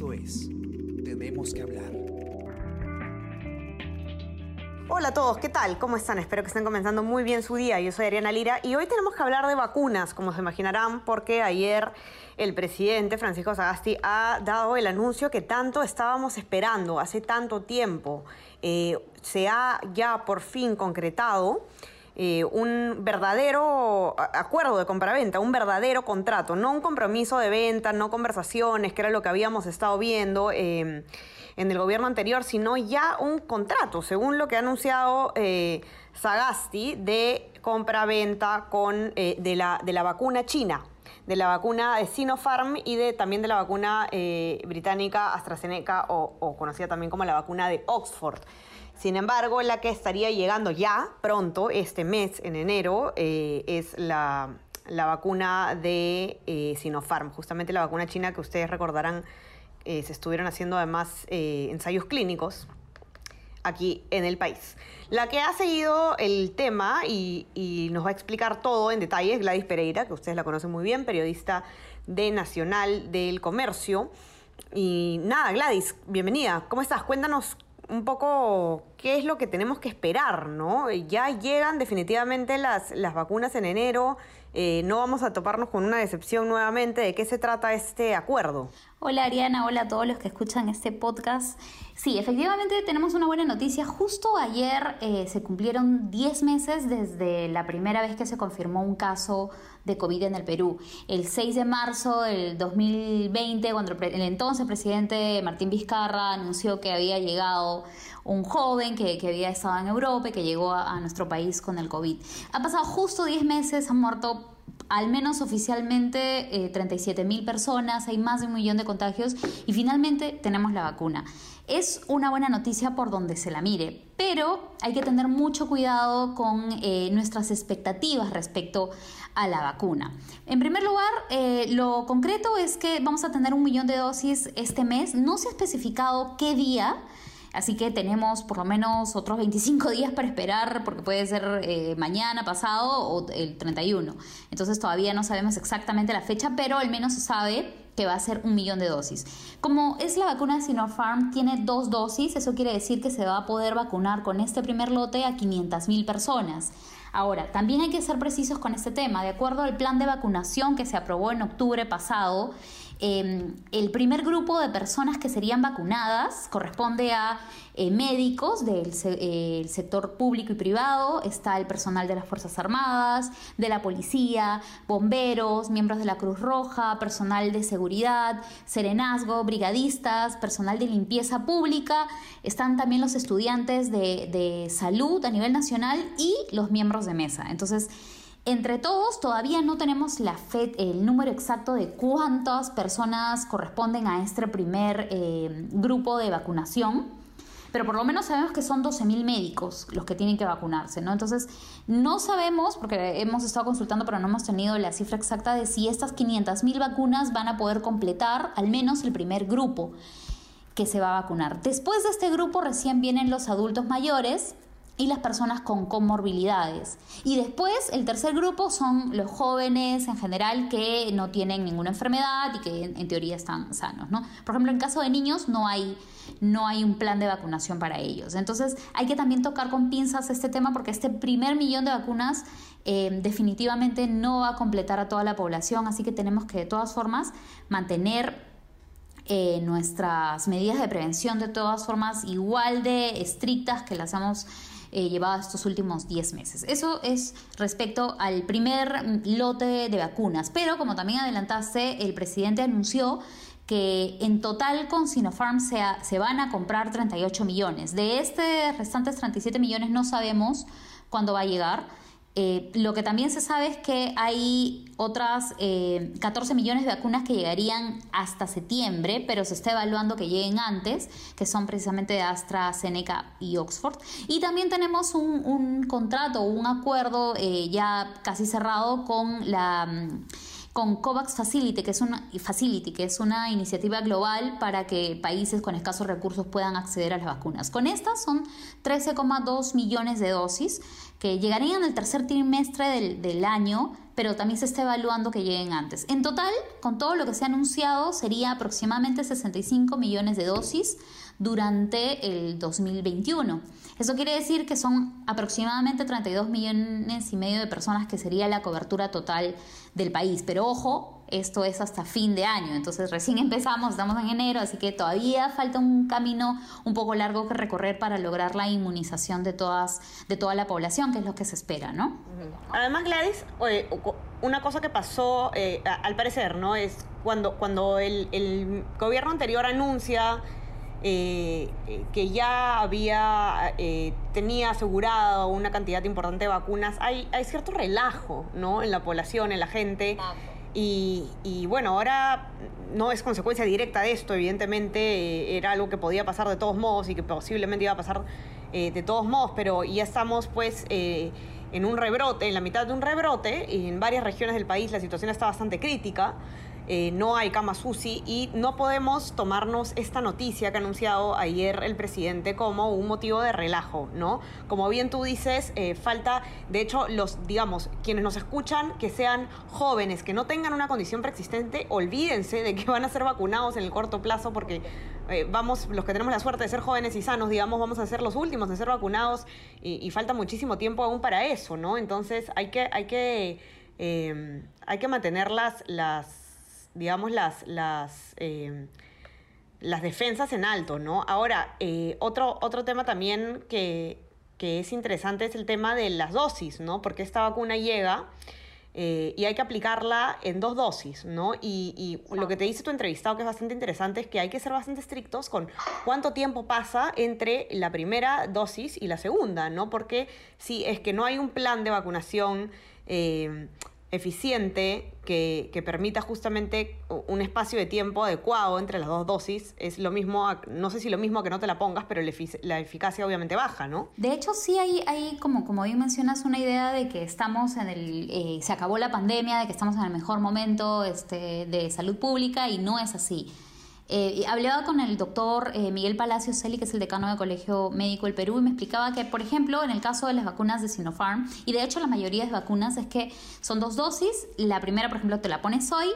Esto es Tenemos que hablar. Hola a todos, ¿qué tal? ¿Cómo están? Espero que estén comenzando muy bien su día. Yo soy Ariana Lira y hoy tenemos que hablar de vacunas, como se imaginarán, porque ayer el presidente Francisco Sagasti ha dado el anuncio que tanto estábamos esperando hace tanto tiempo. Eh, se ha ya por fin concretado. Eh, un verdadero acuerdo de compraventa, un verdadero contrato, no un compromiso de venta, no conversaciones, que era lo que habíamos estado viendo eh, en el gobierno anterior, sino ya un contrato, según lo que ha anunciado eh, Sagasti, de compraventa con, de, la, de la vacuna china de la vacuna de Sinopharm y de, también de la vacuna británica AstraZeneca o, conocida también como la vacuna de Oxford. Sin embargo, la que estaría llegando ya pronto, este mes, en enero, eh, es la, vacuna de eh, Sinopharm, justamente la vacuna china que ustedes recordarán eh, se estuvieron haciendo además ensayos clínicos aquí en el país. La que ha seguido el tema y, y, nos va a explicar todo en detalle es Gladys Pereira, que ustedes la conocen muy bien, periodista de Nacional del Comercio. Y nada, Gladys, bienvenida. ¿Cómo estás? Cuéntanos un poco qué es lo que tenemos que esperar, ¿no? Ya llegan definitivamente las, las vacunas en enero, eh, no vamos a toparnos con una decepción nuevamente. ¿De qué se trata este acuerdo? Hola Ariana, hola a todos los que escuchan este podcast. Sí, efectivamente tenemos una buena noticia. Justo ayer eh, se cumplieron 10 meses desde la primera vez que se confirmó un caso de COVID en el Perú. El 6 de marzo del 2020, cuando el, entonces presidente Martín Vizcarra anunció que había llegado un joven que, había estado en Europa y que llegó a, nuestro país con el COVID. Ha pasado justo 10 meses, han muerto al menos oficialmente 37 eh, mil personas, hay más de un millón de contagios y finalmente tenemos la vacuna. Es una buena noticia por donde se la mire, pero hay que tener mucho cuidado con eh, nuestras expectativas respecto a la vacuna. En primer lugar, eh, lo concreto es que vamos a tener un millón de dosis este mes. No se ha especificado qué día, Así que tenemos por lo menos otros 25 días para esperar, porque puede ser eh, mañana, pasado o el 31. Entonces todavía no sabemos exactamente la fecha, pero al menos se sabe que va a ser un millón de dosis. Como es la vacuna de Sinopharm, tiene dos dosis, eso quiere decir que se va a poder vacunar con este primer lote a 500 mil personas. Ahora, también hay que ser precisos con este tema. De acuerdo al plan de vacunación que se aprobó en octubre pasado, Em, el primer grupo de personas que serían vacunadas corresponde a eh, médicos del eh, sector público y privado, está el personal de las Fuerzas Armadas, de la policía, bomberos, miembros de la Cruz Roja, personal de seguridad, serenazgo, brigadistas, personal de limpieza pública, están también los estudiantes de, de salud a nivel nacional y los miembros de mesa. Entonces, entre todos todavía no tenemos la fe, el número exacto de cuántas personas corresponden a este primer eh, grupo de vacunación, pero por lo menos sabemos que son 12.000 médicos los que tienen que vacunarse, ¿no? Entonces, no sabemos, porque hemos estado consultando, pero no hemos tenido la cifra exacta de si estas 500.000 vacunas van a poder completar al menos el primer grupo que se va a vacunar. Después de este grupo recién vienen los adultos mayores, y las personas con comorbilidades. Y después el tercer grupo son los jóvenes en general que no tienen ninguna enfermedad y que en, teoría están sanos. ¿no? Por ejemplo, en caso de niños no hay, no hay un plan de vacunación para ellos. Entonces hay que también tocar con pinzas este tema porque este primer millón de vacunas eh, definitivamente no va a completar a toda la población, así que tenemos que de todas formas mantener eh, nuestras medidas de prevención de todas formas igual de estrictas que las hemos eh, estos últimos 10 meses. Eso es respecto al primer lote de vacunas. Pero como también adelantaste, el presidente anunció que en total con Sinopharm se, se van a comprar 38 millones. De este restantes 37 millones no sabemos cuándo va a llegar. Eh, lo que también se sabe es que hay otras 14 eh, millones de vacunas que llegarían hasta septiembre, pero se está evaluando que lleguen antes, que son precisamente de AstraZeneca y Oxford. Y también tenemos un, un contrato, un acuerdo eh, ya casi cerrado con la... Mm, con COVAX Facility, que es una, Facility, que es una iniciativa global para que países con escasos recursos puedan acceder a las vacunas. Con estas son 13,2 millones de dosis que llegarían el tercer trimestre del, del año, pero también se está evaluando que lleguen antes. En total, con todo lo que se ha anunciado, sería aproximadamente 65 millones de dosis durante el 2021. Eso quiere decir que son aproximadamente 32 millones y medio de personas que sería la cobertura total del país. Pero ojo, esto es hasta fin de año, entonces recién empezamos, estamos en enero, así que todavía falta un camino un poco largo que recorrer para lograr la inmunización de todas de toda la población, que es lo que se espera, ¿no? Además, Gladys, una cosa que pasó, eh, al parecer, ¿no? Es cuando, cuando el, el gobierno anterior anuncia eh, eh, que ya había, eh, tenía asegurado una cantidad importante de vacunas, hay, hay cierto relajo ¿no? en la población, en la gente. Y, y, bueno, ahora no es consecuencia directa de esto, evidentemente era algo que podía pasar de todos modos y que posiblemente iba a pasar de todos modos, pero ya estamos pues en un rebrote, en la mitad de un rebrote, y en varias regiones del país la situación está bastante crítica. Eh, no hay cama SUSI y no podemos tomarnos esta noticia que ha anunciado ayer el presidente como un motivo de relajo, ¿no? Como bien tú dices, eh, falta, de hecho, los, digamos, quienes nos escuchan, que sean jóvenes, que no tengan una condición preexistente, olvídense de que van a ser vacunados en el corto plazo porque eh, vamos, los que tenemos la suerte de ser jóvenes y sanos, digamos, vamos a ser los últimos en ser vacunados y, falta muchísimo tiempo aún para eso, ¿no? Entonces hay que, hay que, hay que mantener las, las digamos, las, las, eh, las defensas en alto, ¿no? Ahora, eh, otro, otro tema también que, es interesante es el tema de las dosis, ¿no? Porque esta vacuna llega eh, y hay que aplicarla en dos dosis, ¿no? Y, y, lo que te dice tu entrevistado, que es bastante interesante, es que hay que ser bastante estrictos con cuánto tiempo pasa entre la primera dosis y la segunda, ¿no? Porque si es que no hay un plan de vacunación eficiente que, permita justamente un espacio de tiempo adecuado entre las dos dosis es lo mismo, no sé si lo mismo que no te la pongas, pero la, eficacia obviamente baja, ¿no? De hecho, sí hay, hay como, como bien mencionas, una idea de que estamos en el, eh, se acabó la pandemia, de que estamos en el mejor momento este, de salud pública y no es así. Eh, hablaba con el doctor eh, Miguel Palacio Celi, que es el decano del Colegio Médico del Perú, y me explicaba que, por ejemplo, en el caso de las vacunas de Sinopharm, y de hecho la mayoría de vacunas es que son dos dosis, la primera, por ejemplo, te la pones hoy,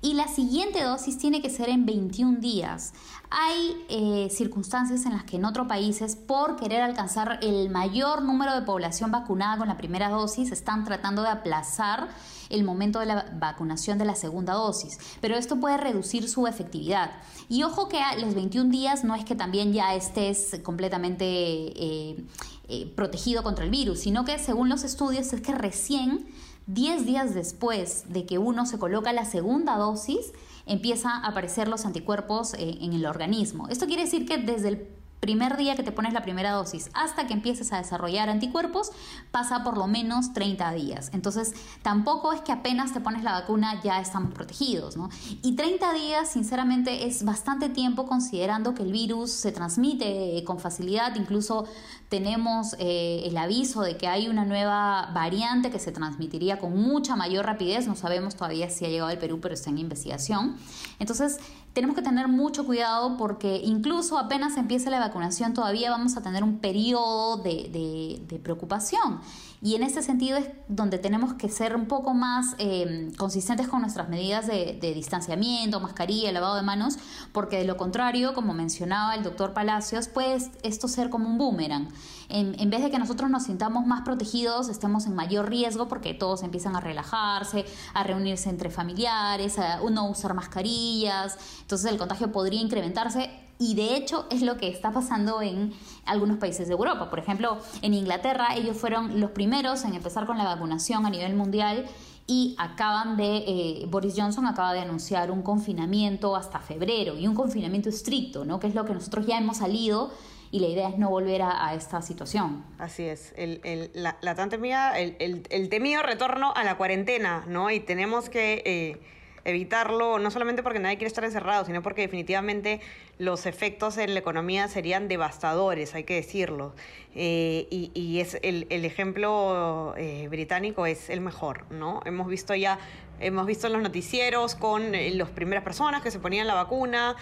y la siguiente dosis tiene que ser en 21 días. Hay eh, circunstancias en las que en otros países, por querer alcanzar el mayor número de población vacunada con la primera dosis, están tratando de aplazar el momento de la vacunación de la segunda dosis, pero esto puede reducir su efectividad. Y ojo que a los 21 días no es que también ya estés completamente eh, eh, protegido contra el virus, sino que según los estudios es que recién 10 días después de que uno se coloca la segunda dosis, empieza a aparecer los anticuerpos eh, en el organismo. Esto quiere decir que desde el primer día que te pones la primera dosis hasta que empieces a desarrollar anticuerpos, pasa por lo menos 30 días. Entonces, tampoco es que apenas te pones la vacuna ya estamos protegidos, ¿no? Y 30 días, sinceramente, es bastante tiempo considerando que el virus se transmite con facilidad, incluso tenemos eh, el aviso de que hay una nueva variante que se transmitiría con mucha mayor rapidez, no sabemos todavía si ha llegado al Perú, pero está en investigación. Entonces, tenemos que tener mucho cuidado porque incluso apenas empiece la vacunación todavía vamos a tener un periodo de, de preocupación. Y en ese sentido es donde tenemos que ser un poco más eh, consistentes con nuestras medidas de, distanciamiento, mascarilla, lavado de manos, porque de lo contrario, como mencionaba el doctor Palacios, puede esto ser como un boomerang. En, vez de que nosotros nos sintamos más protegidos, estemos en mayor riesgo porque todos empiezan a relajarse, a reunirse entre familiares, a no usar mascarillas, entonces el contagio podría incrementarse y de hecho es lo que está pasando en algunos países de Europa. Por ejemplo, en Inglaterra ellos fueron los primeros en empezar con la vacunación a nivel mundial y acaban de, eh, Boris Johnson acaba de anunciar un confinamiento hasta febrero y un confinamiento estricto, ¿no? Que es lo que nosotros ya hemos salido y la idea es no volver a, esta situación. Así es, el, la, tan temida, el, temido retorno a la cuarentena, ¿no? Y tenemos que... Eh, evitarlo, no solamente porque nadie quiere estar encerrado, sino porque definitivamente los efectos en la economía serían devastadores, hay que decirlo. Eh, y, es el, ejemplo eh, británico es el mejor, ¿no? Hemos visto ya, hemos visto en los noticieros con eh, las primeras personas que se ponían la vacuna,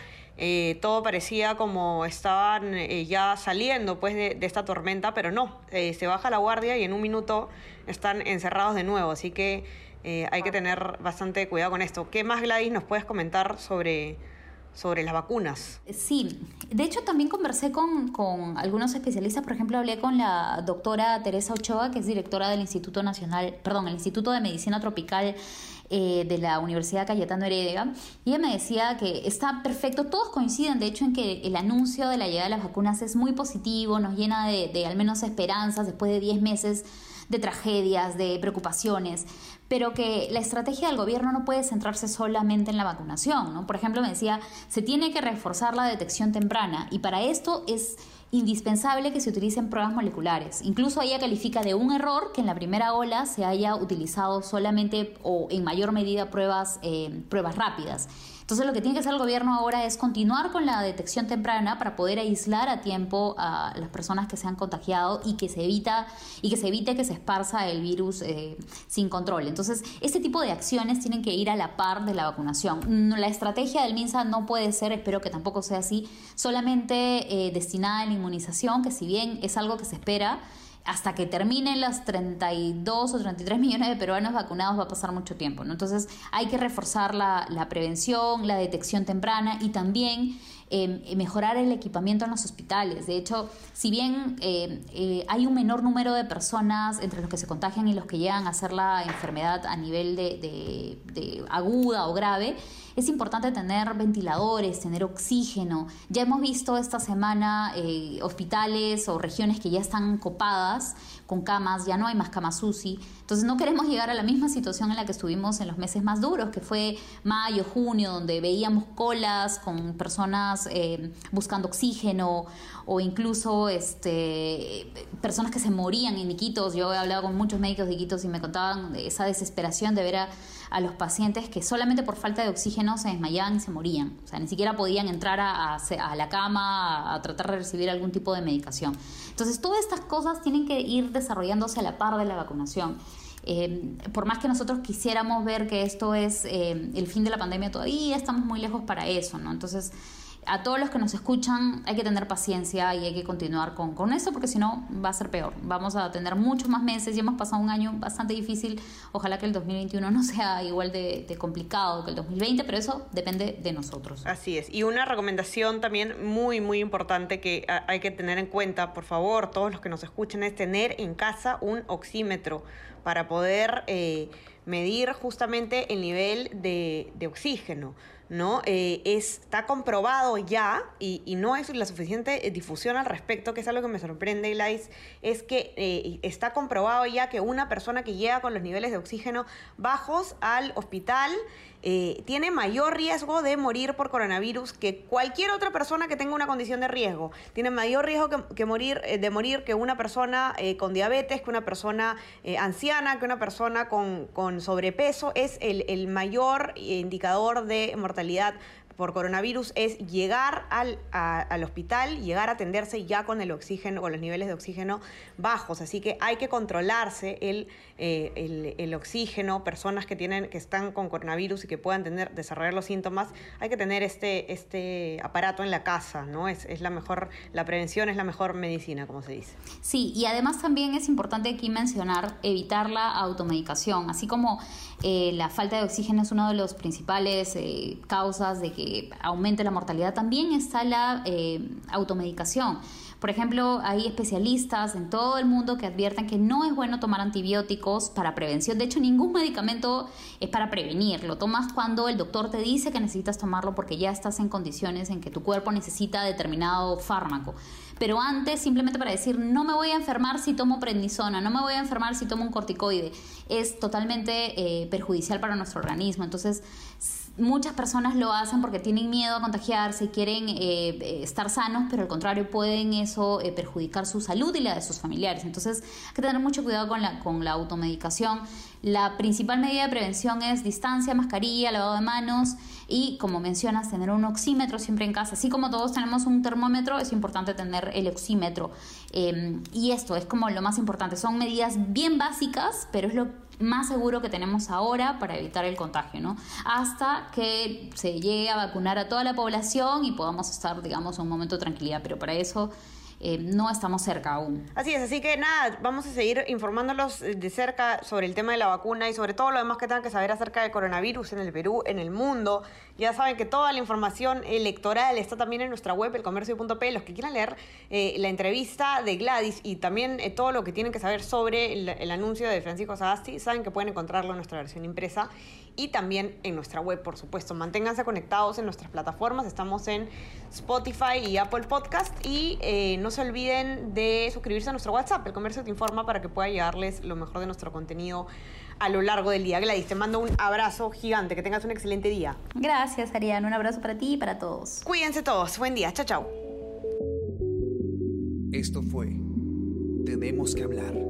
todo parecía como estaban ya saliendo pues de, de, esta tormenta, pero no, se baja la guardia y en un minuto están encerrados de nuevo, así que hay que tener bastante cuidado con esto. ¿Qué más, Gladys, nos puedes comentar sobre, sobre las vacunas. Sí, de hecho también conversé con, con, algunos especialistas, por ejemplo hablé con la doctora Teresa Ochoa, que es directora del Instituto Nacional, perdón, el Instituto de Medicina Tropical eh, de la Universidad Cayetano Heredia, y ella me decía que está perfecto, todos coinciden de hecho en que el anuncio de la llegada de las vacunas es muy positivo, nos llena de, de al menos esperanzas después de 10 meses de tragedias, de preocupaciones, pero que la estrategia del gobierno no puede centrarse solamente en la vacunación. ¿no? Por ejemplo, me decía, se tiene que reforzar la detección temprana y para esto es indispensable que se utilicen pruebas moleculares. Incluso ella califica de un error que en la primera ola se haya utilizado solamente o en mayor medida pruebas, eh, pruebas rápidas. Entonces lo que tiene que hacer el gobierno ahora es continuar con la detección temprana para poder aislar a tiempo a las personas que se han contagiado y que se evita y que se evite que se esparza el virus eh, sin control. Entonces este tipo de acciones tienen que ir a la par de la vacunación. La estrategia del MINSA no puede ser, espero que tampoco sea así, solamente eh, destinada a la inmunización, que si bien es algo que se espera, hasta que terminen las 32 o 33 millones de peruanos vacunados va a pasar mucho tiempo. ¿no? Entonces hay que reforzar la, la prevención, la detección temprana y también Em, mejorar el equipamiento en los hospitales. De hecho, si bien eh, eh, hay un menor número de personas entre los que se contagian y los que llegan a hacer la enfermedad a nivel de, de aguda o grave, es importante tener ventiladores, tener oxígeno. Ya hemos visto esta semana eh, hospitales o regiones que ya están copadas con camas, ya no hay más camas UCI. Entonces no queremos llegar a la misma situación en la que estuvimos en los meses más duros, que fue mayo, junio, donde veíamos colas con personas eh, buscando oxígeno o incluso este, personas que se morían en Iquitos. Yo he hablado con muchos médicos de Iquitos y me contaban esa desesperación de ver a, a los pacientes que solamente por falta de oxígeno se desmayaban y se morían. O sea, ni siquiera podían entrar a, a, la cama a tratar de recibir algún tipo de medicación. Entonces, todas estas cosas tienen que ir desarrollándose a la par de la vacunación. Eh, por más que nosotros quisiéramos ver que esto es eh, el fin de la pandemia, todavía estamos muy lejos para eso, ¿no? Entonces, a todos los que nos escuchan hay que tener paciencia y hay que continuar con, con eso porque si no va a ser peor. Vamos a tener muchos más meses y hemos pasado un año bastante difícil. Ojalá que el 2021 no sea igual de, complicado que el 2020, pero eso depende de nosotros. Así es. Y una recomendación también muy, muy importante que hay que tener en cuenta, por favor, todos los que nos escuchen, es tener en casa un oxímetro para poder eh, medir justamente el nivel de, de oxígeno. ¿No? Eh, está comprobado ya, y, no es la suficiente eh, difusión al respecto, que es algo que me sorprende, Lais, es que eh, está comprobado ya que una persona que llega con los niveles de oxígeno bajos al hospital eh, tiene mayor riesgo de morir por coronavirus que cualquier otra persona que tenga una condición de riesgo. Tiene mayor riesgo que, morir, eh, de morir que una persona eh, con diabetes, que una persona anciana, que una persona con, con sobrepeso. Es el, el mayor indicador de mortalidad por coronavirus es llegar al, al, hospital, llegar a atenderse ya con el oxígeno, con los niveles de oxígeno bajos. Así que hay que controlarse el, eh, el, el, oxígeno, personas que, tienen, que están con coronavirus y que puedan tener, desarrollar los síntomas, hay que tener este, este aparato en la casa, ¿no? Es, es la mejor, la prevención es la mejor medicina, como se dice. Sí, y además también es importante aquí mencionar evitar la automedicación, así como eh, la falta de oxígeno es una de las principales eh, causas de que aumente la mortalidad, también está la eh, automedicación. Por ejemplo, hay especialistas en todo el mundo que advierten que no es bueno tomar antibióticos para prevención. De hecho, ningún medicamento es para prevenir. Lo tomas cuando el doctor te dice que necesitas tomarlo porque ya estás en condiciones en que tu cuerpo necesita determinado fármaco. Pero antes, simplemente para decir, no me voy a enfermar si tomo prednisona, no me voy a enfermar si tomo un corticoide, es totalmente eh, perjudicial para nuestro organismo. Entonces, Muchas personas lo hacen porque tienen miedo a contagiarse, quieren eh, eh, estar sanos, pero al contrario pueden eso eh, perjudicar su salud y la de sus familiares. Entonces hay que tener mucho cuidado con la, con la automedicación. La principal medida de prevención es distancia, mascarilla, lavado de manos y, como mencionas, tener un oxímetro siempre en casa. Así como todos tenemos un termómetro, es importante tener el oxímetro. Em, y esto es como lo más importante. Son medidas bien básicas, pero es lo más seguro que tenemos ahora para evitar el contagio, ¿no? Hasta que se llegue a vacunar a toda la población y podamos estar, digamos, un momento de tranquilidad, pero para eso eh, no estamos cerca aún. Así es, así que nada, vamos a seguir informándolos de cerca sobre el tema de la vacuna y sobre todo lo demás que tengan que saber acerca del coronavirus en el Perú, en el mundo. Ya saben que toda la información electoral está también en nuestra web, elcomercio.p. Los que quieran leer eh, la entrevista de Gladys y también eh, todo lo que tienen que saber sobre el, el anuncio de Francisco Sagasti, saben que pueden encontrarlo en nuestra versión impresa y también en nuestra web, por supuesto. Manténganse conectados en nuestras plataformas. Estamos en Spotify y Apple Podcast y eh, no se olviden de suscribirse a nuestro WhatsApp. El comercio te informa para que pueda llegarles lo mejor de nuestro contenido a lo largo del día. Gladys, te mando un abrazo gigante. Que tengas un excelente día. Gracias, Ariane. Un abrazo para ti y para todos. Cuídense todos. Buen día. Chao, chao. Esto fue Tenemos que hablar.